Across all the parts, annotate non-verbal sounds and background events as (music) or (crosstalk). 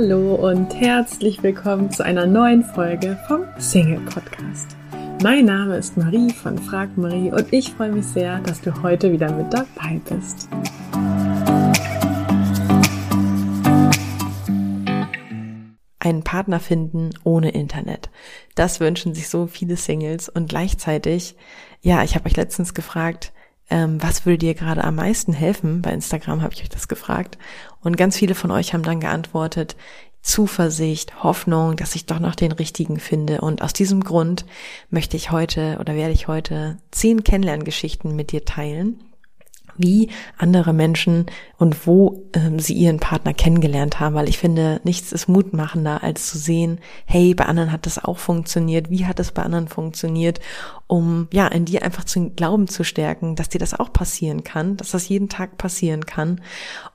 Hallo und herzlich willkommen zu einer neuen Folge vom Single Podcast. Mein Name ist Marie von Frag Marie und ich freue mich sehr, dass du heute wieder mit dabei bist. Einen Partner finden ohne Internet. Das wünschen sich so viele Singles und gleichzeitig, ja, ich habe euch letztens gefragt, ähm, was würde dir gerade am meisten helfen? Bei Instagram habe ich euch das gefragt. Und ganz viele von euch haben dann geantwortet, Zuversicht, Hoffnung, dass ich doch noch den richtigen finde. Und aus diesem Grund möchte ich heute oder werde ich heute zehn Kennenlerngeschichten mit dir teilen wie andere Menschen und wo ähm, sie ihren Partner kennengelernt haben, weil ich finde, nichts ist mutmachender, als zu sehen, hey, bei anderen hat das auch funktioniert, wie hat es bei anderen funktioniert, um ja in dir einfach zu Glauben zu stärken, dass dir das auch passieren kann, dass das jeden Tag passieren kann.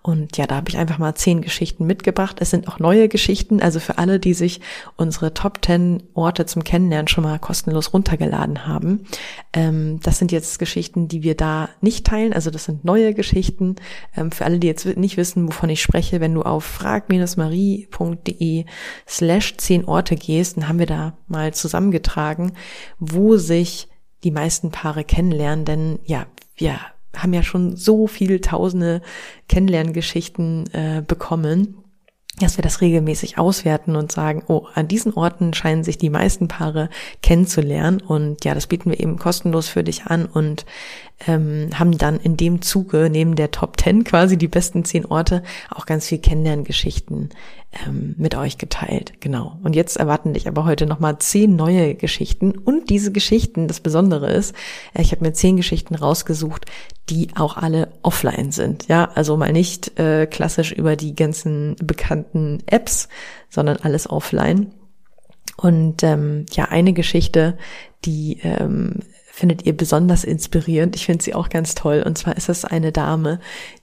Und ja, da habe ich einfach mal zehn Geschichten mitgebracht. Es sind auch neue Geschichten, also für alle, die sich unsere Top 10 Orte zum Kennenlernen schon mal kostenlos runtergeladen haben. Ähm, das sind jetzt Geschichten, die wir da nicht teilen, also das sind neue Geschichten. Ähm, für alle, die jetzt nicht wissen, wovon ich spreche, wenn du auf frag-marie.de slash zehn Orte gehst, dann haben wir da mal zusammengetragen, wo sich die meisten Paare kennenlernen. Denn ja, wir haben ja schon so viele tausende Kennenlerngeschichten äh, bekommen dass wir das regelmäßig auswerten und sagen, oh, an diesen Orten scheinen sich die meisten Paare kennenzulernen. Und ja, das bieten wir eben kostenlos für dich an. Und ähm, haben dann in dem Zuge neben der Top 10 quasi die besten zehn Orte auch ganz viel Kennenlerngeschichten ähm, mit euch geteilt. Genau. Und jetzt erwarten dich aber heute nochmal zehn neue Geschichten und diese Geschichten, das Besondere ist, äh, ich habe mir zehn Geschichten rausgesucht, die auch alle offline sind. Ja, also mal nicht äh, klassisch über die ganzen bekannten Apps, sondern alles offline. Und ähm, ja, eine Geschichte, die ähm, findet ihr besonders inspirierend. Ich finde sie auch ganz toll. Und zwar ist es eine Dame,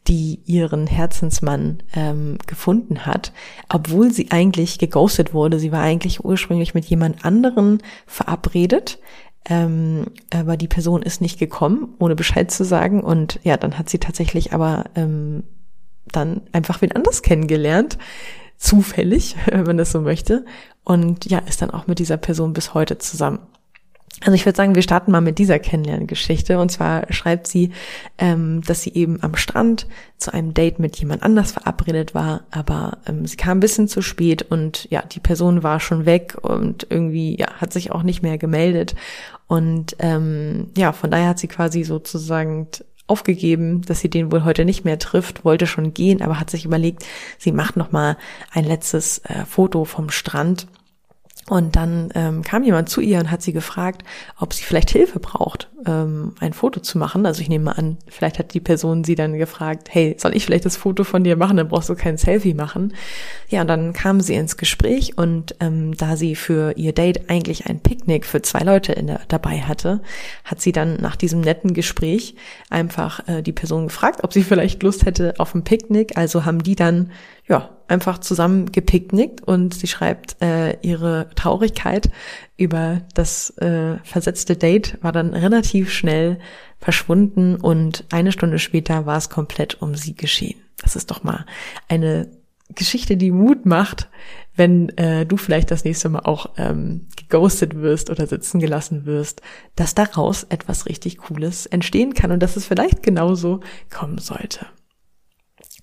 die ihren Herzensmann ähm, gefunden hat, obwohl sie eigentlich geghostet wurde. Sie war eigentlich ursprünglich mit jemand anderen verabredet. Ähm, aber die Person ist nicht gekommen, ohne Bescheid zu sagen. Und ja, dann hat sie tatsächlich aber ähm, dann einfach wen anders kennengelernt. Zufällig, (laughs) wenn man das so möchte. Und ja, ist dann auch mit dieser Person bis heute zusammen. Also ich würde sagen, wir starten mal mit dieser Kennenlerngeschichte. Und zwar schreibt sie, ähm, dass sie eben am Strand zu einem Date mit jemand anders verabredet war, aber ähm, sie kam ein bisschen zu spät und ja, die Person war schon weg und irgendwie ja, hat sich auch nicht mehr gemeldet. Und ähm, ja, von daher hat sie quasi sozusagen aufgegeben, dass sie den wohl heute nicht mehr trifft, wollte schon gehen, aber hat sich überlegt, sie macht noch mal ein letztes äh, Foto vom Strand und dann ähm, kam jemand zu ihr und hat sie gefragt, ob sie vielleicht Hilfe braucht, ähm, ein Foto zu machen. Also ich nehme mal an, vielleicht hat die Person sie dann gefragt, hey, soll ich vielleicht das Foto von dir machen? Dann brauchst du kein Selfie machen. Ja, und dann kam sie ins Gespräch und ähm, da sie für ihr Date eigentlich ein Picknick für zwei Leute in der, dabei hatte, hat sie dann nach diesem netten Gespräch einfach äh, die Person gefragt, ob sie (laughs) vielleicht Lust hätte auf ein Picknick. Also haben die dann ja einfach zusammen gepicknickt und sie schreibt, äh, ihre Traurigkeit über das äh, versetzte Date war dann relativ schnell verschwunden und eine Stunde später war es komplett um sie geschehen. Das ist doch mal eine Geschichte, die Mut macht, wenn äh, du vielleicht das nächste Mal auch ähm, geghostet wirst oder sitzen gelassen wirst, dass daraus etwas richtig Cooles entstehen kann und dass es vielleicht genauso kommen sollte.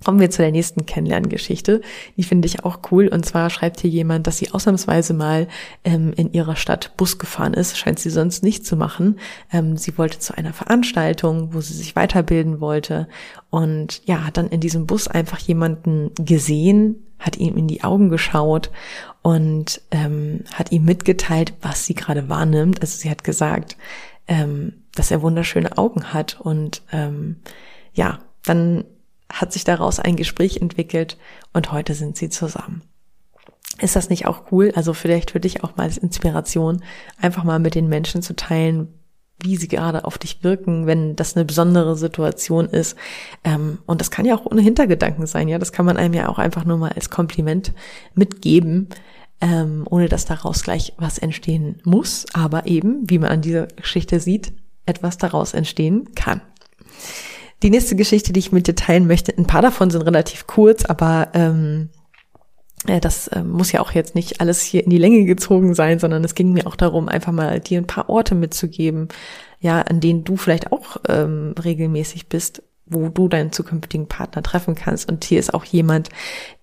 Kommen wir zu der nächsten Kennenlerngeschichte. Die finde ich auch cool. Und zwar schreibt hier jemand, dass sie ausnahmsweise mal ähm, in ihrer Stadt Bus gefahren ist. Scheint sie sonst nicht zu machen. Ähm, sie wollte zu einer Veranstaltung, wo sie sich weiterbilden wollte. Und ja, hat dann in diesem Bus einfach jemanden gesehen, hat ihm in die Augen geschaut und ähm, hat ihm mitgeteilt, was sie gerade wahrnimmt. Also sie hat gesagt, ähm, dass er wunderschöne Augen hat. Und ähm, ja, dann hat sich daraus ein Gespräch entwickelt und heute sind sie zusammen. Ist das nicht auch cool? Also vielleicht für dich auch mal als Inspiration, einfach mal mit den Menschen zu teilen, wie sie gerade auf dich wirken, wenn das eine besondere Situation ist. Ähm, und das kann ja auch ohne Hintergedanken sein, ja. Das kann man einem ja auch einfach nur mal als Kompliment mitgeben, ähm, ohne dass daraus gleich was entstehen muss, aber eben, wie man an dieser Geschichte sieht, etwas daraus entstehen kann. Die nächste Geschichte, die ich mit dir teilen möchte, ein paar davon sind relativ kurz, aber ähm, äh, das äh, muss ja auch jetzt nicht alles hier in die Länge gezogen sein, sondern es ging mir auch darum, einfach mal dir ein paar Orte mitzugeben, ja, an denen du vielleicht auch ähm, regelmäßig bist, wo du deinen zukünftigen Partner treffen kannst. Und hier ist auch jemand,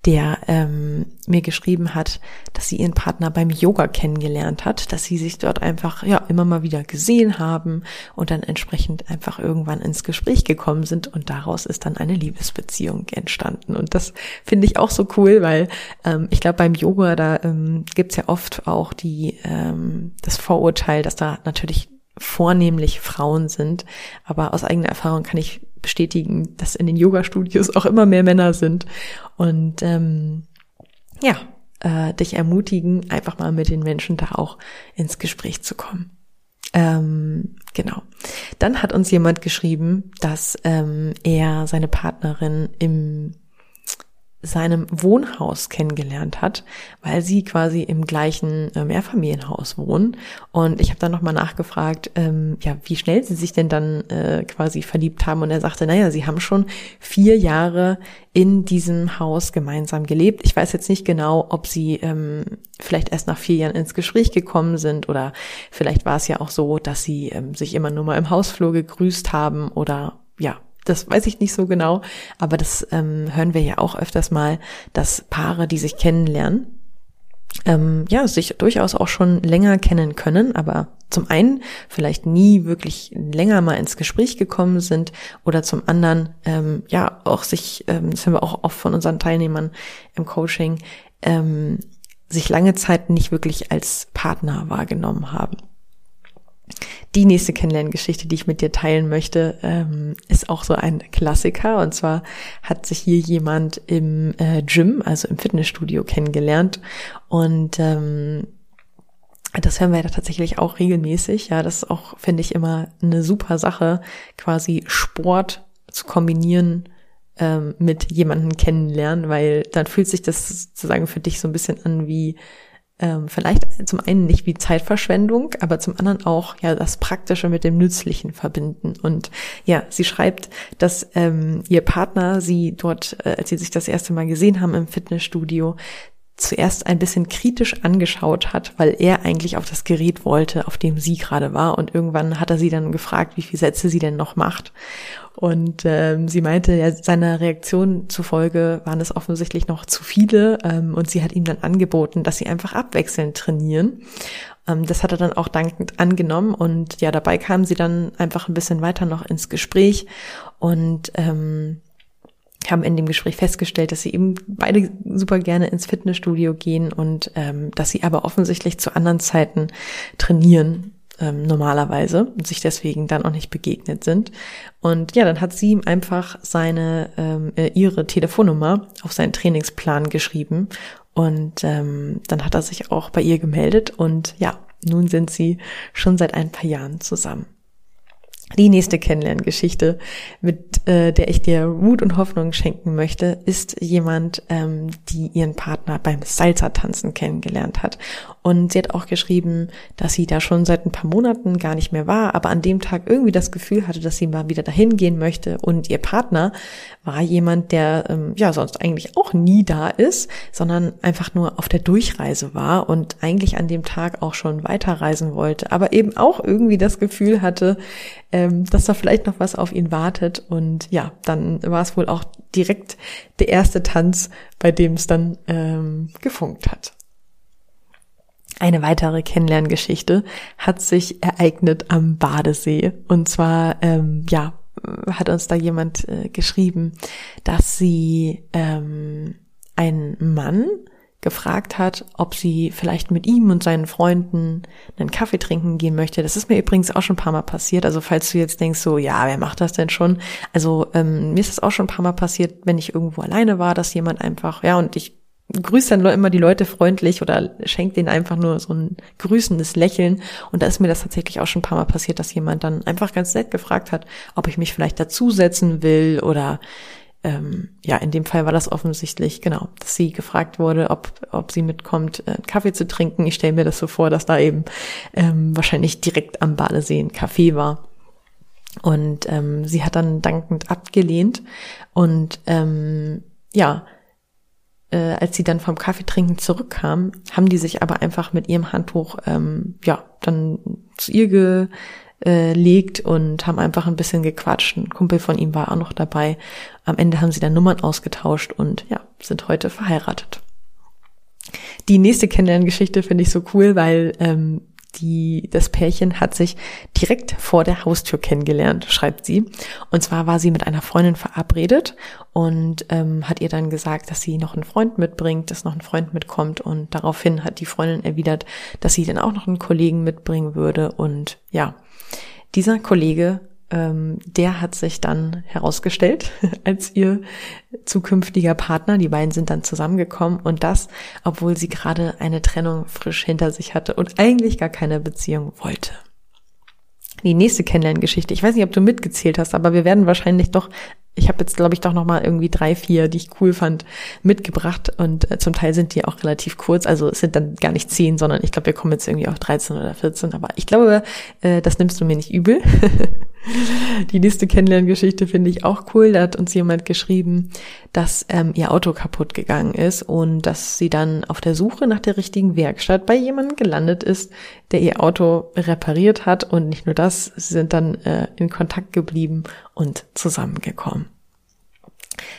der ähm, mir geschrieben hat, dass sie ihren Partner beim Yoga kennengelernt hat, dass sie sich dort einfach ja immer mal wieder gesehen haben und dann entsprechend einfach irgendwann ins Gespräch gekommen sind und daraus ist dann eine Liebesbeziehung entstanden. Und das finde ich auch so cool, weil ähm, ich glaube beim Yoga da ähm, gibt's ja oft auch die ähm, das Vorurteil, dass da natürlich vornehmlich Frauen sind. Aber aus eigener Erfahrung kann ich bestätigen, dass in den Yoga-Studios auch immer mehr Männer sind. Und ähm, ja, äh, dich ermutigen, einfach mal mit den Menschen da auch ins Gespräch zu kommen. Ähm, genau. Dann hat uns jemand geschrieben, dass ähm, er seine Partnerin im seinem Wohnhaus kennengelernt hat, weil sie quasi im gleichen äh, Mehrfamilienhaus wohnen. Und ich habe dann nochmal nachgefragt, ähm, ja, wie schnell sie sich denn dann äh, quasi verliebt haben. Und er sagte, naja, sie haben schon vier Jahre in diesem Haus gemeinsam gelebt. Ich weiß jetzt nicht genau, ob sie ähm, vielleicht erst nach vier Jahren ins Gespräch gekommen sind oder vielleicht war es ja auch so, dass sie ähm, sich immer nur mal im Hausflur gegrüßt haben oder ja, das weiß ich nicht so genau, aber das ähm, hören wir ja auch öfters mal, dass Paare, die sich kennenlernen, ähm, ja, sich durchaus auch schon länger kennen können, aber zum einen vielleicht nie wirklich länger mal ins Gespräch gekommen sind oder zum anderen ähm, ja auch sich, ähm, das haben wir auch oft von unseren Teilnehmern im Coaching, ähm, sich lange Zeit nicht wirklich als Partner wahrgenommen haben. Die nächste Kennenlerngeschichte, die ich mit dir teilen möchte, ähm, ist auch so ein Klassiker. Und zwar hat sich hier jemand im äh, Gym, also im Fitnessstudio, kennengelernt. Und ähm, das hören wir ja tatsächlich auch regelmäßig. Ja, das ist auch, finde ich, immer eine super Sache, quasi Sport zu kombinieren ähm, mit jemanden kennenlernen, weil dann fühlt sich das sozusagen für dich so ein bisschen an wie ähm, vielleicht zum einen nicht wie Zeitverschwendung, aber zum anderen auch ja das Praktische mit dem Nützlichen verbinden. Und ja, sie schreibt, dass ähm, ihr Partner sie dort, äh, als sie sich das erste Mal gesehen haben im Fitnessstudio, zuerst ein bisschen kritisch angeschaut hat, weil er eigentlich auf das Gerät wollte, auf dem sie gerade war. Und irgendwann hat er sie dann gefragt, wie viele Sätze sie denn noch macht. Und ähm, sie meinte, ja, seiner Reaktion zufolge waren es offensichtlich noch zu viele. Ähm, und sie hat ihm dann angeboten, dass sie einfach abwechselnd trainieren. Ähm, das hat er dann auch dankend angenommen. Und ja, dabei kamen sie dann einfach ein bisschen weiter noch ins Gespräch. Und ähm, haben in dem Gespräch festgestellt, dass sie eben beide super gerne ins Fitnessstudio gehen und ähm, dass sie aber offensichtlich zu anderen Zeiten trainieren ähm, normalerweise und sich deswegen dann auch nicht begegnet sind. Und ja, dann hat sie ihm einfach seine ähm, äh, ihre Telefonnummer auf seinen Trainingsplan geschrieben und ähm, dann hat er sich auch bei ihr gemeldet und ja, nun sind sie schon seit ein paar Jahren zusammen. Die nächste Kennenlerngeschichte, mit äh, der ich dir Mut und Hoffnung schenken möchte, ist jemand, ähm, die ihren Partner beim Salsa-Tanzen kennengelernt hat. Und sie hat auch geschrieben, dass sie da schon seit ein paar Monaten gar nicht mehr war, aber an dem Tag irgendwie das Gefühl hatte, dass sie mal wieder dahin gehen möchte. Und ihr Partner war jemand, der ähm, ja sonst eigentlich auch nie da ist, sondern einfach nur auf der Durchreise war und eigentlich an dem Tag auch schon weiterreisen wollte, aber eben auch irgendwie das Gefühl hatte, ähm, dass da vielleicht noch was auf ihn wartet. Und ja, dann war es wohl auch direkt der erste Tanz, bei dem es dann ähm, gefunkt hat. Eine weitere Kennenlerngeschichte hat sich ereignet am Badesee. Und zwar, ähm, ja, hat uns da jemand äh, geschrieben, dass sie ähm, einen Mann gefragt hat, ob sie vielleicht mit ihm und seinen Freunden einen Kaffee trinken gehen möchte. Das ist mir übrigens auch schon ein paar Mal passiert. Also falls du jetzt denkst, so, ja, wer macht das denn schon? Also ähm, mir ist das auch schon ein paar Mal passiert, wenn ich irgendwo alleine war, dass jemand einfach, ja, und ich grüße dann immer die Leute freundlich oder schenke denen einfach nur so ein grüßendes Lächeln. Und da ist mir das tatsächlich auch schon ein paar Mal passiert, dass jemand dann einfach ganz nett gefragt hat, ob ich mich vielleicht dazusetzen will oder ähm, ja, in dem Fall war das offensichtlich, genau, dass sie gefragt wurde, ob, ob sie mitkommt, äh, Kaffee zu trinken. Ich stelle mir das so vor, dass da eben ähm, wahrscheinlich direkt am Badesee ein Café war. Und ähm, sie hat dann dankend abgelehnt. Und ähm, ja, äh, als sie dann vom Kaffeetrinken zurückkam, haben die sich aber einfach mit ihrem Handtuch, ähm, ja, dann zu ihr gelegt und haben einfach ein bisschen gequatscht. Ein Kumpel von ihm war auch noch dabei. Am Ende haben sie dann Nummern ausgetauscht und ja, sind heute verheiratet. Die nächste Kennenlerngeschichte finde ich so cool, weil ähm, die, das Pärchen hat sich direkt vor der Haustür kennengelernt, schreibt sie. Und zwar war sie mit einer Freundin verabredet und ähm, hat ihr dann gesagt, dass sie noch einen Freund mitbringt, dass noch ein Freund mitkommt. Und daraufhin hat die Freundin erwidert, dass sie dann auch noch einen Kollegen mitbringen würde. Und ja, dieser Kollege ähm, der hat sich dann herausgestellt (laughs) als ihr zukünftiger Partner. Die beiden sind dann zusammengekommen und das, obwohl sie gerade eine Trennung frisch hinter sich hatte und eigentlich gar keine Beziehung wollte. Die nächste Kennenlerngeschichte. Ich weiß nicht, ob du mitgezählt hast, aber wir werden wahrscheinlich doch ich habe jetzt, glaube ich, doch noch mal irgendwie drei, vier, die ich cool fand, mitgebracht. Und äh, zum Teil sind die auch relativ kurz. Also es sind dann gar nicht zehn, sondern ich glaube, wir kommen jetzt irgendwie auf 13 oder 14. Aber ich glaube, äh, das nimmst du mir nicht übel. (laughs) (laughs) die nächste Kennenlerngeschichte finde ich auch cool. Da hat uns jemand geschrieben, dass ähm, ihr Auto kaputt gegangen ist und dass sie dann auf der Suche nach der richtigen Werkstatt bei jemandem gelandet ist, der ihr Auto repariert hat. Und nicht nur das, sie sind dann äh, in Kontakt geblieben und zusammengekommen.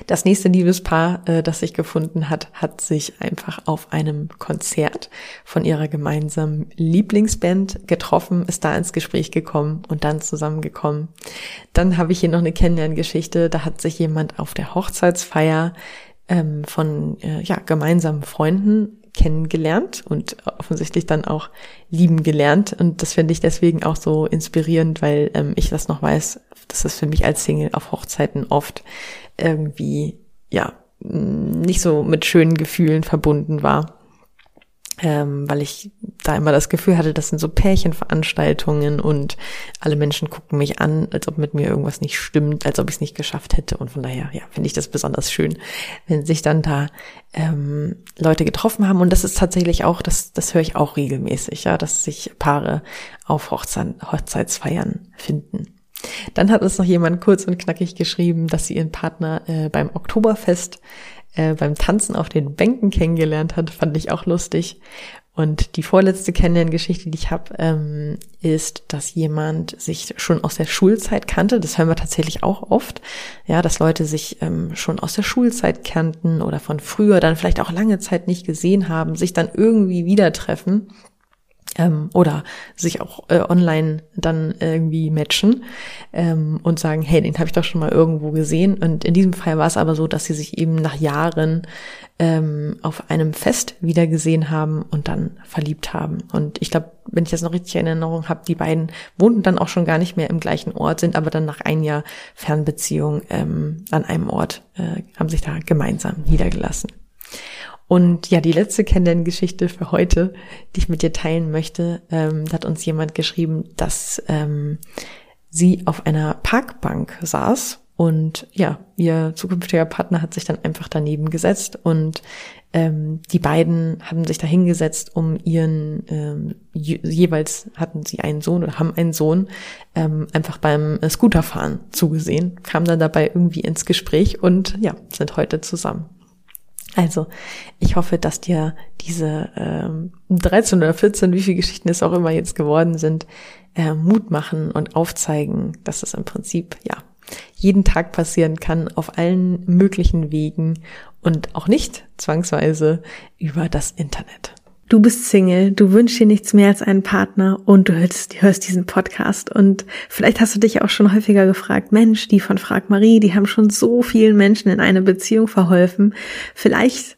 Das nächste Liebespaar, äh, das sich gefunden hat, hat sich einfach auf einem Konzert von ihrer gemeinsamen Lieblingsband getroffen, ist da ins Gespräch gekommen und dann zusammengekommen. Dann habe ich hier noch eine Kennenlerngeschichte, da hat sich jemand auf der Hochzeitsfeier ähm, von äh, ja, gemeinsamen Freunden kennengelernt und offensichtlich dann auch lieben gelernt. Und das finde ich deswegen auch so inspirierend, weil ähm, ich das noch weiß, das für mich als Single auf Hochzeiten oft irgendwie, ja, nicht so mit schönen Gefühlen verbunden war ähm, weil ich da immer das Gefühl hatte, das sind so Pärchenveranstaltungen und alle Menschen gucken mich an, als ob mit mir irgendwas nicht stimmt, als ob ich es nicht geschafft hätte. Und von daher, ja, finde ich das besonders schön, wenn sich dann da ähm, Leute getroffen haben. Und das ist tatsächlich auch, das, das höre ich auch regelmäßig, ja, dass sich Paare auf Hochzeit, Hochzeitsfeiern finden. Dann hat uns noch jemand kurz und knackig geschrieben, dass sie ihren Partner äh, beim Oktoberfest äh, beim Tanzen auf den Bänken kennengelernt hat, fand ich auch lustig. Und die vorletzte Kennenlerngeschichte, die ich habe, ähm, ist, dass jemand sich schon aus der Schulzeit kannte. Das hören wir tatsächlich auch oft. Ja, dass Leute sich ähm, schon aus der Schulzeit kannten oder von früher dann vielleicht auch lange Zeit nicht gesehen haben, sich dann irgendwie wieder treffen ähm, oder sich auch äh, online dann irgendwie matchen ähm, und sagen, hey, den habe ich doch schon mal irgendwo gesehen. Und in diesem Fall war es aber so, dass sie sich eben nach Jahren ähm, auf einem Fest wieder gesehen haben und dann verliebt haben. Und ich glaube, wenn ich das noch richtig in Erinnerung habe, die beiden wohnten dann auch schon gar nicht mehr im gleichen Ort, sind aber dann nach ein Jahr Fernbeziehung ähm, an einem Ort, äh, haben sich da gemeinsam niedergelassen. Und ja, die letzte Kennenlerngeschichte für heute, die ich mit dir teilen möchte, ähm, hat uns jemand geschrieben, dass ähm, sie auf einer Parkbank saß und ja, ihr zukünftiger Partner hat sich dann einfach daneben gesetzt und ähm, die beiden haben sich da hingesetzt, um ihren ähm, jeweils hatten sie einen Sohn oder haben einen Sohn ähm, einfach beim Scooterfahren zugesehen, kamen dann dabei irgendwie ins Gespräch und ja, sind heute zusammen. Also, ich hoffe, dass dir diese ähm, 13 oder 14, wie viele Geschichten es auch immer jetzt geworden sind, äh, Mut machen und aufzeigen, dass es im Prinzip, ja, jeden Tag passieren kann, auf allen möglichen Wegen und auch nicht zwangsweise über das Internet. Du bist Single, du wünschst dir nichts mehr als einen Partner und du hörst, hörst, diesen Podcast. Und vielleicht hast du dich auch schon häufiger gefragt, Mensch, die von Frag Marie, die haben schon so vielen Menschen in eine Beziehung verholfen. Vielleicht